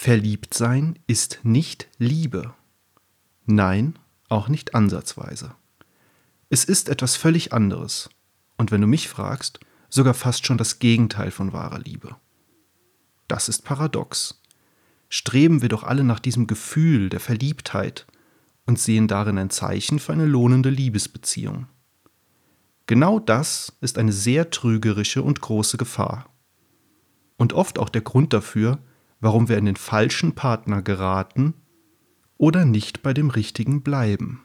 Verliebtsein ist nicht Liebe. Nein, auch nicht ansatzweise. Es ist etwas völlig anderes. Und wenn du mich fragst, sogar fast schon das Gegenteil von wahrer Liebe. Das ist paradox. Streben wir doch alle nach diesem Gefühl der Verliebtheit und sehen darin ein Zeichen für eine lohnende Liebesbeziehung. Genau das ist eine sehr trügerische und große Gefahr. Und oft auch der Grund dafür, warum wir in den falschen Partner geraten oder nicht bei dem richtigen bleiben.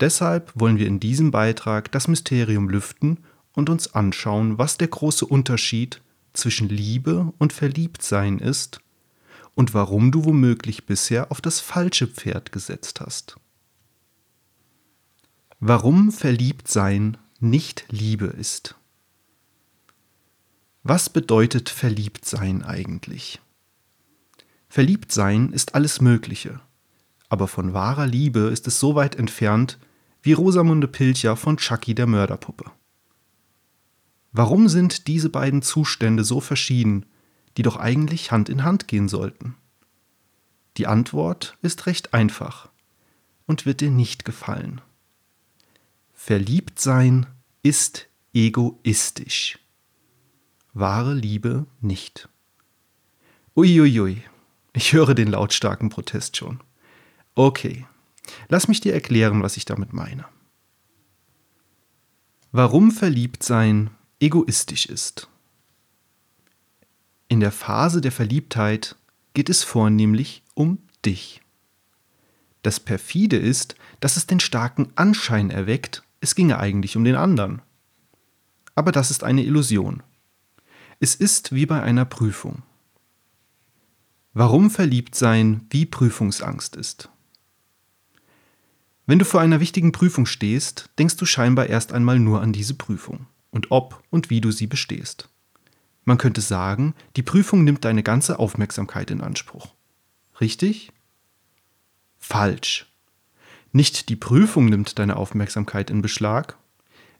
Deshalb wollen wir in diesem Beitrag das Mysterium lüften und uns anschauen, was der große Unterschied zwischen Liebe und Verliebtsein ist und warum du womöglich bisher auf das falsche Pferd gesetzt hast. Warum Verliebtsein nicht Liebe ist. Was bedeutet Verliebtsein eigentlich? Verliebtsein ist alles Mögliche, aber von wahrer Liebe ist es so weit entfernt wie Rosamunde Pilcher von Chucky der Mörderpuppe. Warum sind diese beiden Zustände so verschieden, die doch eigentlich Hand in Hand gehen sollten? Die Antwort ist recht einfach und wird dir nicht gefallen. Verliebtsein ist egoistisch. Wahre Liebe nicht. Uiuiui, ich höre den lautstarken Protest schon. Okay, lass mich dir erklären, was ich damit meine. Warum Verliebtsein egoistisch ist. In der Phase der Verliebtheit geht es vornehmlich um dich. Das perfide ist, dass es den starken Anschein erweckt, es ginge eigentlich um den anderen. Aber das ist eine Illusion. Es ist wie bei einer Prüfung. Warum Verliebtsein wie Prüfungsangst ist. Wenn du vor einer wichtigen Prüfung stehst, denkst du scheinbar erst einmal nur an diese Prüfung und ob und wie du sie bestehst. Man könnte sagen, die Prüfung nimmt deine ganze Aufmerksamkeit in Anspruch. Richtig? Falsch. Nicht die Prüfung nimmt deine Aufmerksamkeit in Beschlag.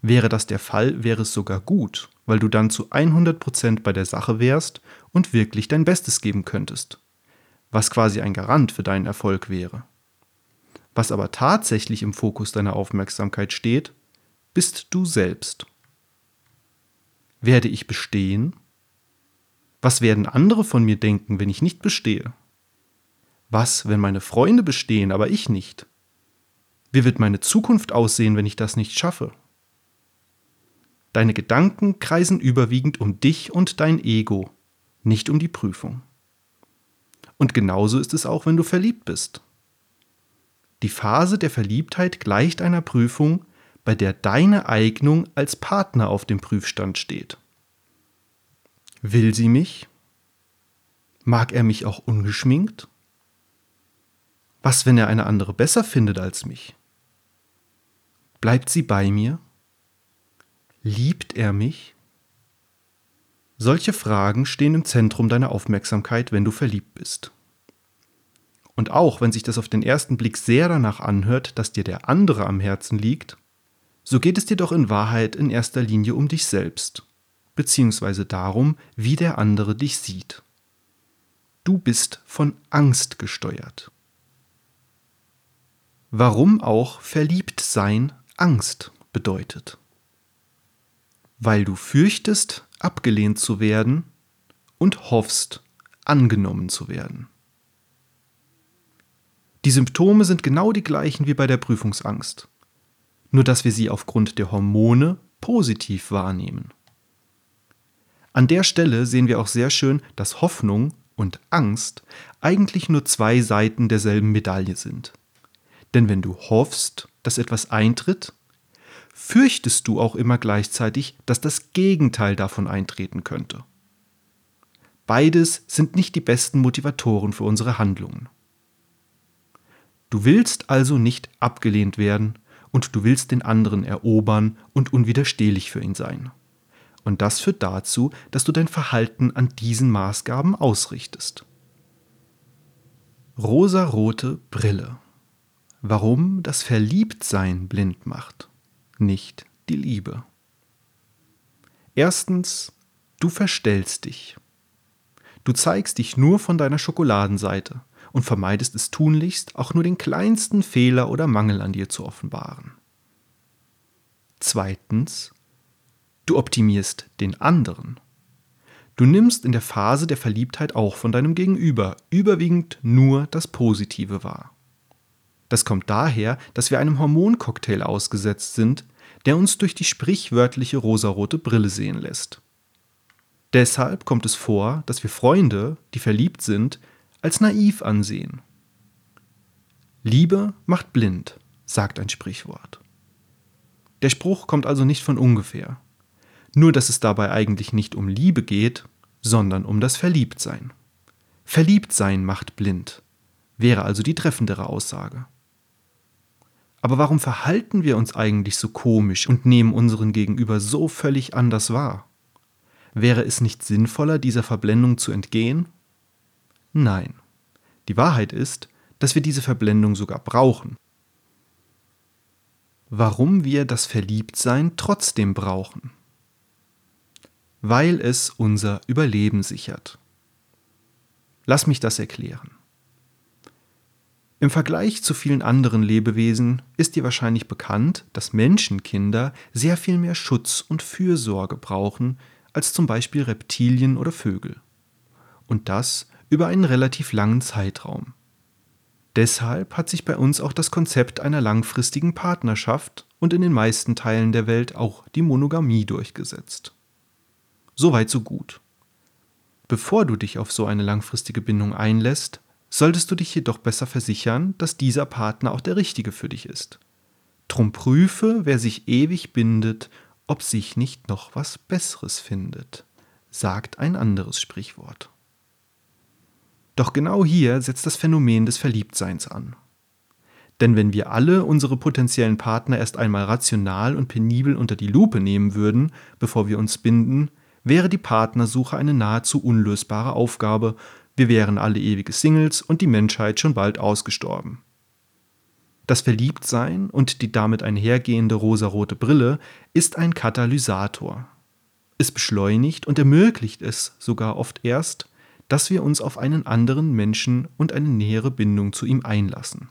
Wäre das der Fall, wäre es sogar gut, weil du dann zu 100% bei der Sache wärst und wirklich dein Bestes geben könntest. Was quasi ein Garant für deinen Erfolg wäre. Was aber tatsächlich im Fokus deiner Aufmerksamkeit steht, bist du selbst. Werde ich bestehen? Was werden andere von mir denken, wenn ich nicht bestehe? Was, wenn meine Freunde bestehen, aber ich nicht? Wie wird meine Zukunft aussehen, wenn ich das nicht schaffe? Deine Gedanken kreisen überwiegend um dich und dein Ego, nicht um die Prüfung. Und genauso ist es auch, wenn du verliebt bist. Die Phase der Verliebtheit gleicht einer Prüfung, bei der deine Eignung als Partner auf dem Prüfstand steht. Will sie mich? Mag er mich auch ungeschminkt? Was, wenn er eine andere besser findet als mich? Bleibt sie bei mir? Liebt er mich? Solche Fragen stehen im Zentrum deiner Aufmerksamkeit, wenn du verliebt bist. Und auch wenn sich das auf den ersten Blick sehr danach anhört, dass dir der andere am Herzen liegt, so geht es dir doch in Wahrheit in erster Linie um dich selbst, beziehungsweise darum, wie der andere dich sieht. Du bist von Angst gesteuert. Warum auch verliebt sein Angst bedeutet. Weil du fürchtest, abgelehnt zu werden und hoffst, angenommen zu werden. Die Symptome sind genau die gleichen wie bei der Prüfungsangst nur dass wir sie aufgrund der Hormone positiv wahrnehmen. An der Stelle sehen wir auch sehr schön, dass Hoffnung und Angst eigentlich nur zwei Seiten derselben Medaille sind. Denn wenn du hoffst, dass etwas eintritt, fürchtest du auch immer gleichzeitig, dass das Gegenteil davon eintreten könnte. Beides sind nicht die besten Motivatoren für unsere Handlungen. Du willst also nicht abgelehnt werden, und du willst den anderen erobern und unwiderstehlich für ihn sein. Und das führt dazu, dass du dein Verhalten an diesen Maßgaben ausrichtest. Rosarote Brille. Warum das Verliebtsein blind macht, nicht die Liebe. Erstens, du verstellst dich. Du zeigst dich nur von deiner Schokoladenseite und vermeidest es tunlichst, auch nur den kleinsten Fehler oder Mangel an dir zu offenbaren. Zweitens, du optimierst den anderen. Du nimmst in der Phase der Verliebtheit auch von deinem Gegenüber überwiegend nur das Positive wahr. Das kommt daher, dass wir einem Hormoncocktail ausgesetzt sind, der uns durch die sprichwörtliche rosarote Brille sehen lässt. Deshalb kommt es vor, dass wir Freunde, die verliebt sind, als naiv ansehen. Liebe macht blind, sagt ein Sprichwort. Der Spruch kommt also nicht von ungefähr. Nur dass es dabei eigentlich nicht um Liebe geht, sondern um das Verliebtsein. Verliebtsein macht blind, wäre also die treffendere Aussage. Aber warum verhalten wir uns eigentlich so komisch und nehmen unseren Gegenüber so völlig anders wahr? Wäre es nicht sinnvoller, dieser Verblendung zu entgehen? Nein. Die Wahrheit ist, dass wir diese Verblendung sogar brauchen. Warum wir das Verliebtsein trotzdem brauchen? Weil es unser Überleben sichert. Lass mich das erklären. Im Vergleich zu vielen anderen Lebewesen ist dir wahrscheinlich bekannt, dass Menschenkinder sehr viel mehr Schutz und Fürsorge brauchen als zum Beispiel Reptilien oder Vögel. Und das über einen relativ langen Zeitraum. Deshalb hat sich bei uns auch das Konzept einer langfristigen Partnerschaft und in den meisten Teilen der Welt auch die Monogamie durchgesetzt. Soweit so gut. Bevor du dich auf so eine langfristige Bindung einlässt, solltest du dich jedoch besser versichern, dass dieser Partner auch der richtige für dich ist. Drum prüfe, wer sich ewig bindet, ob sich nicht noch was Besseres findet, sagt ein anderes Sprichwort. Doch genau hier setzt das Phänomen des Verliebtseins an. Denn wenn wir alle unsere potenziellen Partner erst einmal rational und penibel unter die Lupe nehmen würden, bevor wir uns binden, wäre die Partnersuche eine nahezu unlösbare Aufgabe wir wären alle ewige Singles und die Menschheit schon bald ausgestorben. Das Verliebtsein und die damit einhergehende rosarote Brille ist ein Katalysator. Es beschleunigt und ermöglicht es sogar oft erst, dass wir uns auf einen anderen Menschen und eine nähere Bindung zu ihm einlassen.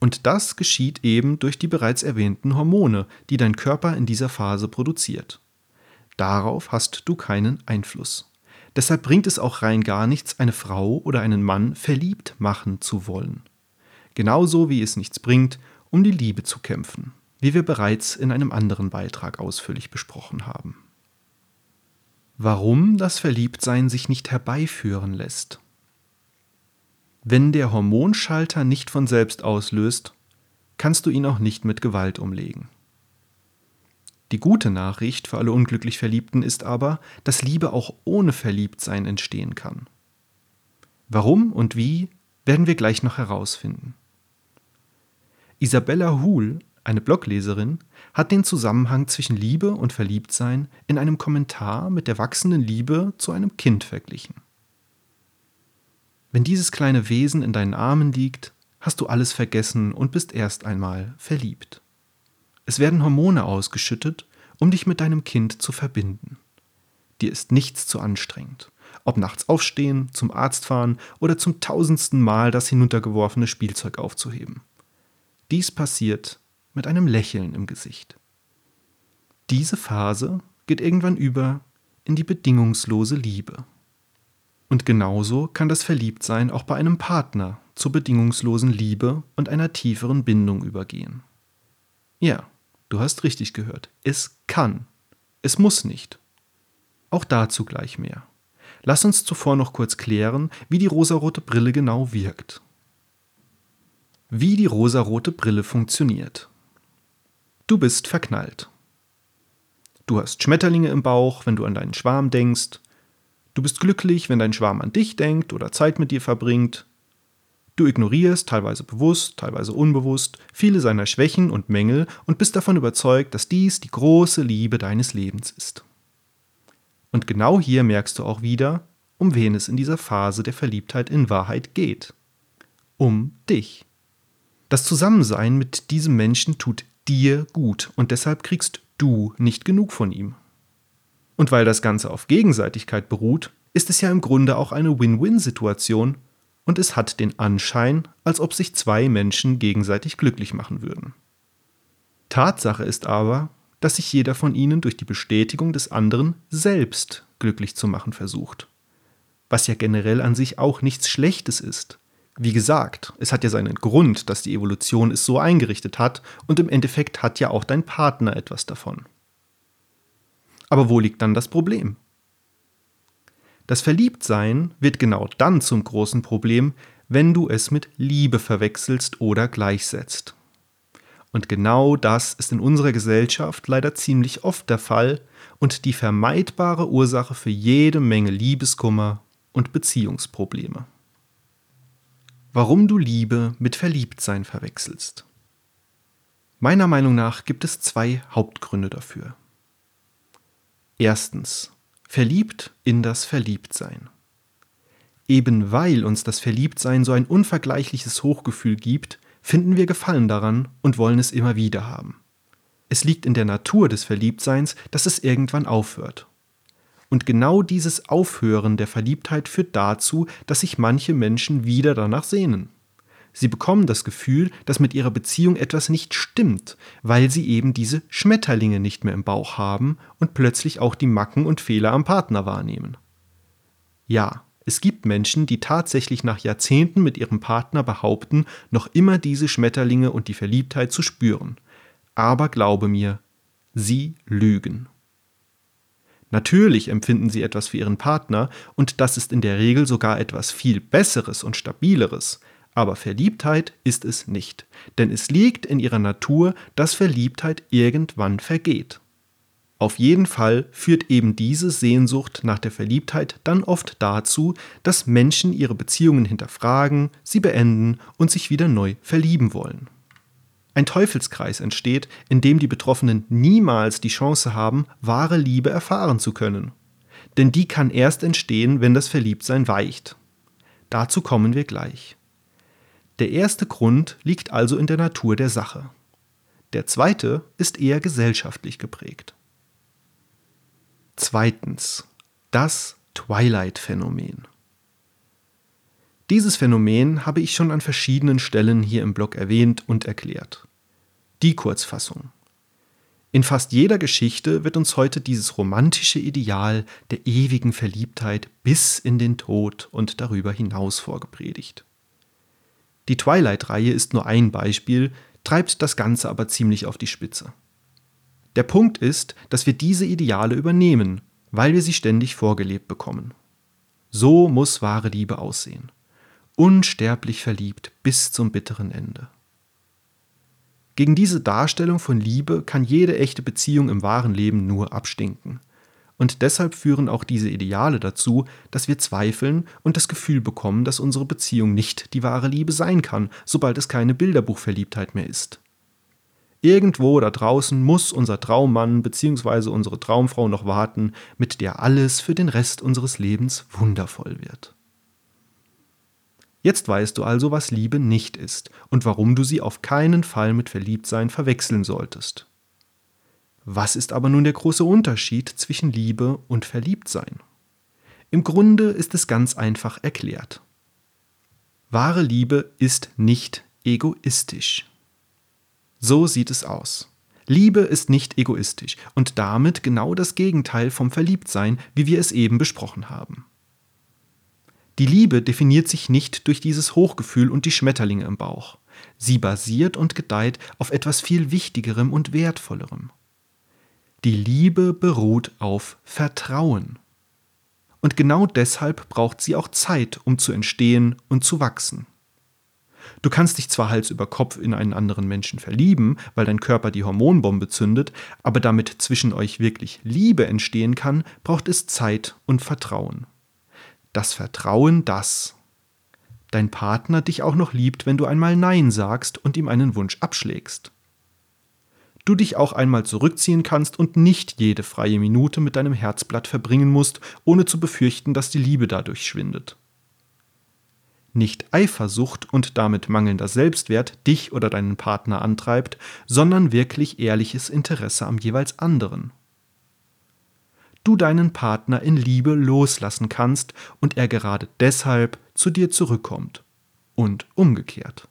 Und das geschieht eben durch die bereits erwähnten Hormone, die dein Körper in dieser Phase produziert. Darauf hast du keinen Einfluss. Deshalb bringt es auch rein gar nichts, eine Frau oder einen Mann verliebt machen zu wollen. Genauso wie es nichts bringt, um die Liebe zu kämpfen, wie wir bereits in einem anderen Beitrag ausführlich besprochen haben. Warum das Verliebtsein sich nicht herbeiführen lässt. Wenn der Hormonschalter nicht von selbst auslöst, kannst du ihn auch nicht mit Gewalt umlegen. Die gute Nachricht für alle unglücklich Verliebten ist aber, dass Liebe auch ohne Verliebtsein entstehen kann. Warum und wie, werden wir gleich noch herausfinden. Isabella Huhl, eine Blogleserin, hat den Zusammenhang zwischen Liebe und Verliebtsein in einem Kommentar mit der wachsenden Liebe zu einem Kind verglichen. Wenn dieses kleine Wesen in deinen Armen liegt, hast du alles vergessen und bist erst einmal verliebt. Es werden Hormone ausgeschüttet, um dich mit deinem Kind zu verbinden. Dir ist nichts zu anstrengend. Ob nachts aufstehen, zum Arzt fahren oder zum tausendsten Mal das hinuntergeworfene Spielzeug aufzuheben. Dies passiert mit einem Lächeln im Gesicht. Diese Phase geht irgendwann über in die bedingungslose Liebe. Und genauso kann das Verliebtsein auch bei einem Partner zur bedingungslosen Liebe und einer tieferen Bindung übergehen. Ja, Du hast richtig gehört. Es kann. Es muss nicht. Auch dazu gleich mehr. Lass uns zuvor noch kurz klären, wie die rosarote Brille genau wirkt. Wie die rosarote Brille funktioniert. Du bist verknallt. Du hast Schmetterlinge im Bauch, wenn du an deinen Schwarm denkst. Du bist glücklich, wenn dein Schwarm an dich denkt oder Zeit mit dir verbringt. Du ignorierst, teilweise bewusst, teilweise unbewusst, viele seiner Schwächen und Mängel und bist davon überzeugt, dass dies die große Liebe deines Lebens ist. Und genau hier merkst du auch wieder, um wen es in dieser Phase der Verliebtheit in Wahrheit geht. Um dich. Das Zusammensein mit diesem Menschen tut dir gut und deshalb kriegst du nicht genug von ihm. Und weil das Ganze auf Gegenseitigkeit beruht, ist es ja im Grunde auch eine Win-Win-Situation und es hat den Anschein, als ob sich zwei Menschen gegenseitig glücklich machen würden. Tatsache ist aber, dass sich jeder von ihnen durch die Bestätigung des anderen selbst glücklich zu machen versucht. Was ja generell an sich auch nichts Schlechtes ist. Wie gesagt, es hat ja seinen Grund, dass die Evolution es so eingerichtet hat und im Endeffekt hat ja auch dein Partner etwas davon. Aber wo liegt dann das Problem? Das Verliebtsein wird genau dann zum großen Problem, wenn du es mit Liebe verwechselst oder gleichsetzt. Und genau das ist in unserer Gesellschaft leider ziemlich oft der Fall und die vermeidbare Ursache für jede Menge Liebeskummer und Beziehungsprobleme. Warum du Liebe mit Verliebtsein verwechselst. Meiner Meinung nach gibt es zwei Hauptgründe dafür. Erstens, verliebt in das Verliebtsein. Eben weil uns das Verliebtsein so ein unvergleichliches Hochgefühl gibt, finden wir Gefallen daran und wollen es immer wieder haben. Es liegt in der Natur des Verliebtseins, dass es irgendwann aufhört. Und genau dieses Aufhören der Verliebtheit führt dazu, dass sich manche Menschen wieder danach sehnen. Sie bekommen das Gefühl, dass mit ihrer Beziehung etwas nicht stimmt, weil sie eben diese Schmetterlinge nicht mehr im Bauch haben und plötzlich auch die Macken und Fehler am Partner wahrnehmen. Ja, es gibt Menschen, die tatsächlich nach Jahrzehnten mit ihrem Partner behaupten, noch immer diese Schmetterlinge und die Verliebtheit zu spüren. Aber glaube mir, sie lügen. Natürlich empfinden sie etwas für ihren Partner und das ist in der Regel sogar etwas viel Besseres und Stabileres. Aber Verliebtheit ist es nicht, denn es liegt in ihrer Natur, dass Verliebtheit irgendwann vergeht. Auf jeden Fall führt eben diese Sehnsucht nach der Verliebtheit dann oft dazu, dass Menschen ihre Beziehungen hinterfragen, sie beenden und sich wieder neu verlieben wollen. Ein Teufelskreis entsteht, in dem die Betroffenen niemals die Chance haben, wahre Liebe erfahren zu können. Denn die kann erst entstehen, wenn das Verliebtsein weicht. Dazu kommen wir gleich. Der erste Grund liegt also in der Natur der Sache. Der zweite ist eher gesellschaftlich geprägt. Zweitens. Das Twilight-Phänomen. Dieses Phänomen habe ich schon an verschiedenen Stellen hier im Blog erwähnt und erklärt. Die Kurzfassung. In fast jeder Geschichte wird uns heute dieses romantische Ideal der ewigen Verliebtheit bis in den Tod und darüber hinaus vorgepredigt. Die Twilight-Reihe ist nur ein Beispiel, treibt das Ganze aber ziemlich auf die Spitze. Der Punkt ist, dass wir diese Ideale übernehmen, weil wir sie ständig vorgelebt bekommen. So muss wahre Liebe aussehen. Unsterblich verliebt bis zum bitteren Ende. Gegen diese Darstellung von Liebe kann jede echte Beziehung im wahren Leben nur abstinken. Und deshalb führen auch diese Ideale dazu, dass wir zweifeln und das Gefühl bekommen, dass unsere Beziehung nicht die wahre Liebe sein kann, sobald es keine Bilderbuchverliebtheit mehr ist. Irgendwo da draußen muss unser Traummann bzw. unsere Traumfrau noch warten, mit der alles für den Rest unseres Lebens wundervoll wird. Jetzt weißt du also, was Liebe nicht ist und warum du sie auf keinen Fall mit Verliebtsein verwechseln solltest. Was ist aber nun der große Unterschied zwischen Liebe und Verliebtsein? Im Grunde ist es ganz einfach erklärt. Wahre Liebe ist nicht egoistisch. So sieht es aus. Liebe ist nicht egoistisch und damit genau das Gegenteil vom Verliebtsein, wie wir es eben besprochen haben. Die Liebe definiert sich nicht durch dieses Hochgefühl und die Schmetterlinge im Bauch. Sie basiert und gedeiht auf etwas viel Wichtigerem und Wertvollerem. Die Liebe beruht auf Vertrauen. Und genau deshalb braucht sie auch Zeit, um zu entstehen und zu wachsen. Du kannst dich zwar Hals über Kopf in einen anderen Menschen verlieben, weil dein Körper die Hormonbombe zündet, aber damit zwischen euch wirklich Liebe entstehen kann, braucht es Zeit und Vertrauen das Vertrauen, dass dein Partner dich auch noch liebt, wenn du einmal Nein sagst und ihm einen Wunsch abschlägst. Du dich auch einmal zurückziehen kannst und nicht jede freie Minute mit deinem Herzblatt verbringen musst, ohne zu befürchten, dass die Liebe dadurch schwindet. Nicht Eifersucht und damit mangelnder Selbstwert dich oder deinen Partner antreibt, sondern wirklich ehrliches Interesse am jeweils anderen. du deinen Partner in Liebe loslassen kannst und er gerade deshalb zu dir zurückkommt. Und umgekehrt.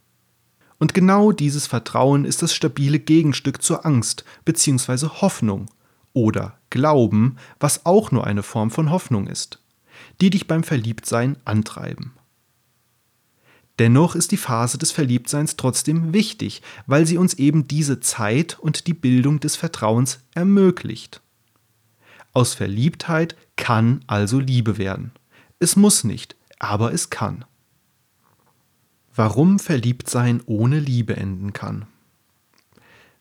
Und genau dieses Vertrauen ist das stabile Gegenstück zur Angst bzw. Hoffnung oder Glauben, was auch nur eine Form von Hoffnung ist, die dich beim Verliebtsein antreiben. Dennoch ist die Phase des Verliebtseins trotzdem wichtig, weil sie uns eben diese Zeit und die Bildung des Vertrauens ermöglicht. Aus Verliebtheit kann also Liebe werden. Es muss nicht, aber es kann. Warum Verliebtsein ohne Liebe enden kann?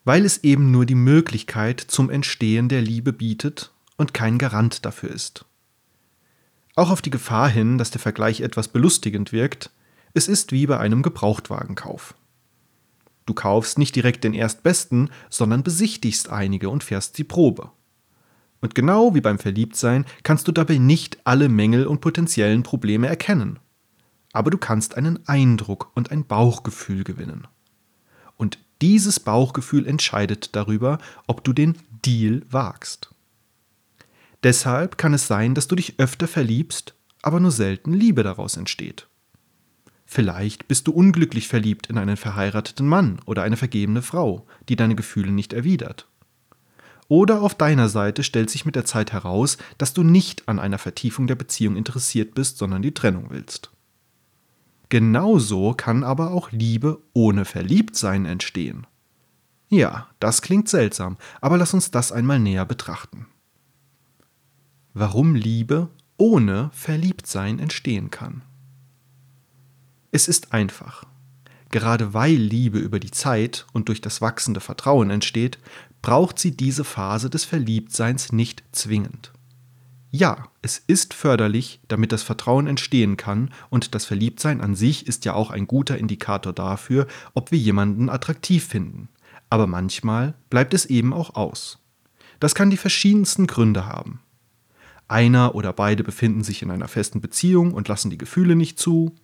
Weil es eben nur die Möglichkeit zum Entstehen der Liebe bietet und kein Garant dafür ist. Auch auf die Gefahr hin, dass der Vergleich etwas belustigend wirkt, es ist wie bei einem Gebrauchtwagenkauf. Du kaufst nicht direkt den erstbesten, sondern besichtigst einige und fährst die Probe. Und genau wie beim Verliebtsein kannst du dabei nicht alle Mängel und potenziellen Probleme erkennen. Aber du kannst einen Eindruck und ein Bauchgefühl gewinnen. Und dieses Bauchgefühl entscheidet darüber, ob du den Deal wagst. Deshalb kann es sein, dass du dich öfter verliebst, aber nur selten Liebe daraus entsteht. Vielleicht bist du unglücklich verliebt in einen verheirateten Mann oder eine vergebene Frau, die deine Gefühle nicht erwidert. Oder auf deiner Seite stellt sich mit der Zeit heraus, dass du nicht an einer Vertiefung der Beziehung interessiert bist, sondern die Trennung willst. Genauso kann aber auch Liebe ohne Verliebtsein entstehen. Ja, das klingt seltsam, aber lass uns das einmal näher betrachten. Warum Liebe ohne Verliebtsein entstehen kann. Es ist einfach. Gerade weil Liebe über die Zeit und durch das wachsende Vertrauen entsteht, braucht sie diese Phase des Verliebtseins nicht zwingend. Ja, es ist förderlich, damit das Vertrauen entstehen kann, und das Verliebtsein an sich ist ja auch ein guter Indikator dafür, ob wir jemanden attraktiv finden. Aber manchmal bleibt es eben auch aus. Das kann die verschiedensten Gründe haben. Einer oder beide befinden sich in einer festen Beziehung und lassen die Gefühle nicht zu,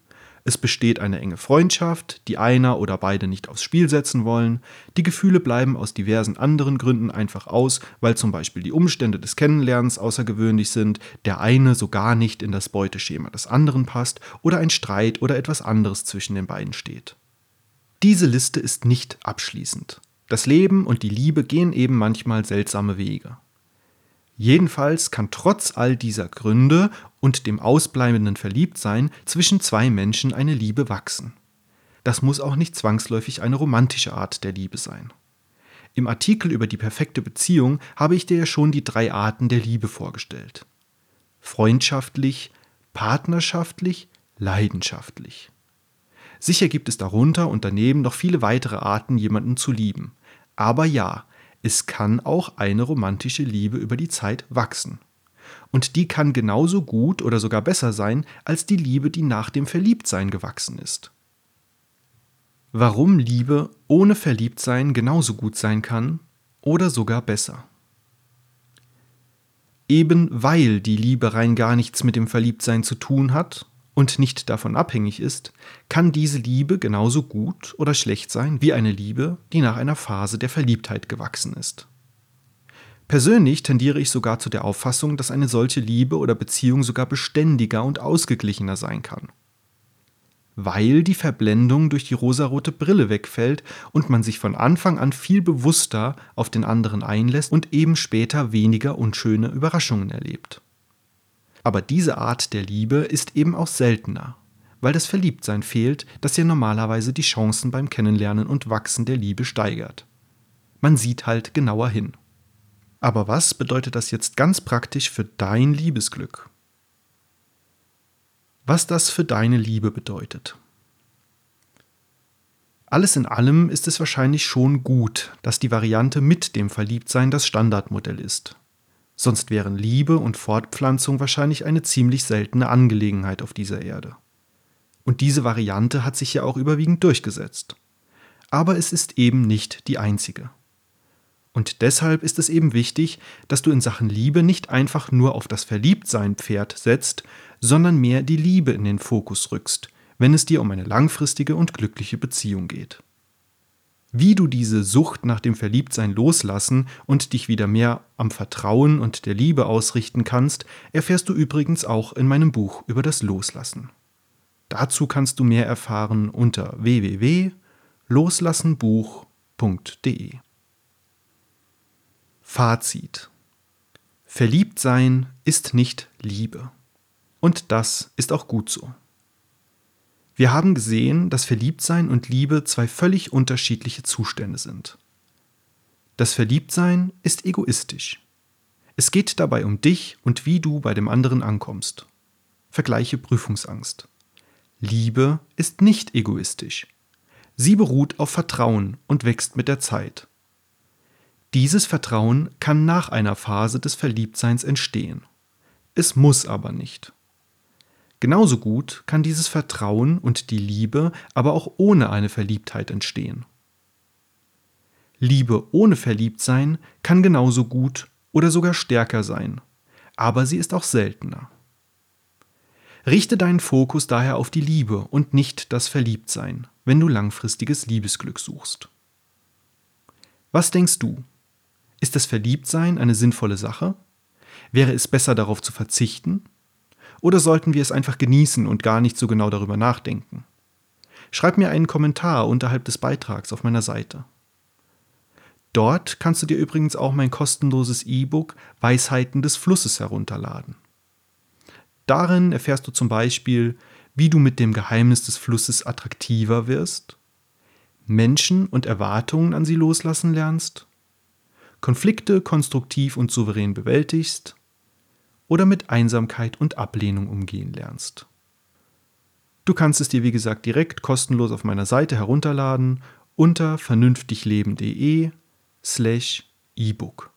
es besteht eine enge Freundschaft, die einer oder beide nicht aufs Spiel setzen wollen. Die Gefühle bleiben aus diversen anderen Gründen einfach aus, weil zum Beispiel die Umstände des Kennenlernens außergewöhnlich sind, der eine so gar nicht in das Beuteschema des anderen passt oder ein Streit oder etwas anderes zwischen den beiden steht. Diese Liste ist nicht abschließend. Das Leben und die Liebe gehen eben manchmal seltsame Wege. Jedenfalls kann trotz all dieser Gründe und dem ausbleibenden Verliebtsein zwischen zwei Menschen eine Liebe wachsen. Das muss auch nicht zwangsläufig eine romantische Art der Liebe sein. Im Artikel über die perfekte Beziehung habe ich dir ja schon die drei Arten der Liebe vorgestellt. Freundschaftlich, partnerschaftlich, leidenschaftlich. Sicher gibt es darunter und daneben noch viele weitere Arten, jemanden zu lieben. Aber ja, es kann auch eine romantische Liebe über die Zeit wachsen. Und die kann genauso gut oder sogar besser sein als die Liebe, die nach dem Verliebtsein gewachsen ist. Warum Liebe ohne Verliebtsein genauso gut sein kann oder sogar besser. Eben weil die Liebe rein gar nichts mit dem Verliebtsein zu tun hat und nicht davon abhängig ist, kann diese Liebe genauso gut oder schlecht sein wie eine Liebe, die nach einer Phase der Verliebtheit gewachsen ist. Persönlich tendiere ich sogar zu der Auffassung, dass eine solche Liebe oder Beziehung sogar beständiger und ausgeglichener sein kann. Weil die Verblendung durch die rosarote Brille wegfällt und man sich von Anfang an viel bewusster auf den anderen einlässt und eben später weniger unschöne Überraschungen erlebt. Aber diese Art der Liebe ist eben auch seltener, weil das Verliebtsein fehlt, das ja normalerweise die Chancen beim Kennenlernen und Wachsen der Liebe steigert. Man sieht halt genauer hin. Aber was bedeutet das jetzt ganz praktisch für dein Liebesglück? Was das für deine Liebe bedeutet. Alles in allem ist es wahrscheinlich schon gut, dass die Variante mit dem Verliebtsein das Standardmodell ist. Sonst wären Liebe und Fortpflanzung wahrscheinlich eine ziemlich seltene Angelegenheit auf dieser Erde. Und diese Variante hat sich ja auch überwiegend durchgesetzt. Aber es ist eben nicht die einzige. Und deshalb ist es eben wichtig, dass du in Sachen Liebe nicht einfach nur auf das Verliebtsein-Pferd setzt, sondern mehr die Liebe in den Fokus rückst, wenn es dir um eine langfristige und glückliche Beziehung geht. Wie du diese Sucht nach dem Verliebtsein loslassen und dich wieder mehr am Vertrauen und der Liebe ausrichten kannst, erfährst du übrigens auch in meinem Buch über das Loslassen. Dazu kannst du mehr erfahren unter www.loslassenbuch.de. Fazit Verliebtsein ist nicht Liebe. Und das ist auch gut so. Wir haben gesehen, dass Verliebtsein und Liebe zwei völlig unterschiedliche Zustände sind. Das Verliebtsein ist egoistisch. Es geht dabei um dich und wie du bei dem anderen ankommst. Vergleiche Prüfungsangst. Liebe ist nicht egoistisch. Sie beruht auf Vertrauen und wächst mit der Zeit. Dieses Vertrauen kann nach einer Phase des Verliebtseins entstehen. Es muss aber nicht. Genauso gut kann dieses Vertrauen und die Liebe aber auch ohne eine Verliebtheit entstehen. Liebe ohne Verliebtsein kann genauso gut oder sogar stärker sein, aber sie ist auch seltener. Richte deinen Fokus daher auf die Liebe und nicht das Verliebtsein, wenn du langfristiges Liebesglück suchst. Was denkst du? Ist das Verliebtsein eine sinnvolle Sache? Wäre es besser darauf zu verzichten oder sollten wir es einfach genießen und gar nicht so genau darüber nachdenken? Schreib mir einen Kommentar unterhalb des Beitrags auf meiner Seite. Dort kannst du dir übrigens auch mein kostenloses E-Book Weisheiten des Flusses herunterladen. Darin erfährst du zum Beispiel, wie du mit dem Geheimnis des Flusses attraktiver wirst, Menschen und Erwartungen an sie loslassen lernst, Konflikte konstruktiv und souverän bewältigst oder mit Einsamkeit und Ablehnung umgehen lernst. Du kannst es dir wie gesagt direkt kostenlos auf meiner Seite herunterladen unter vernünftigleben.de slash ebook.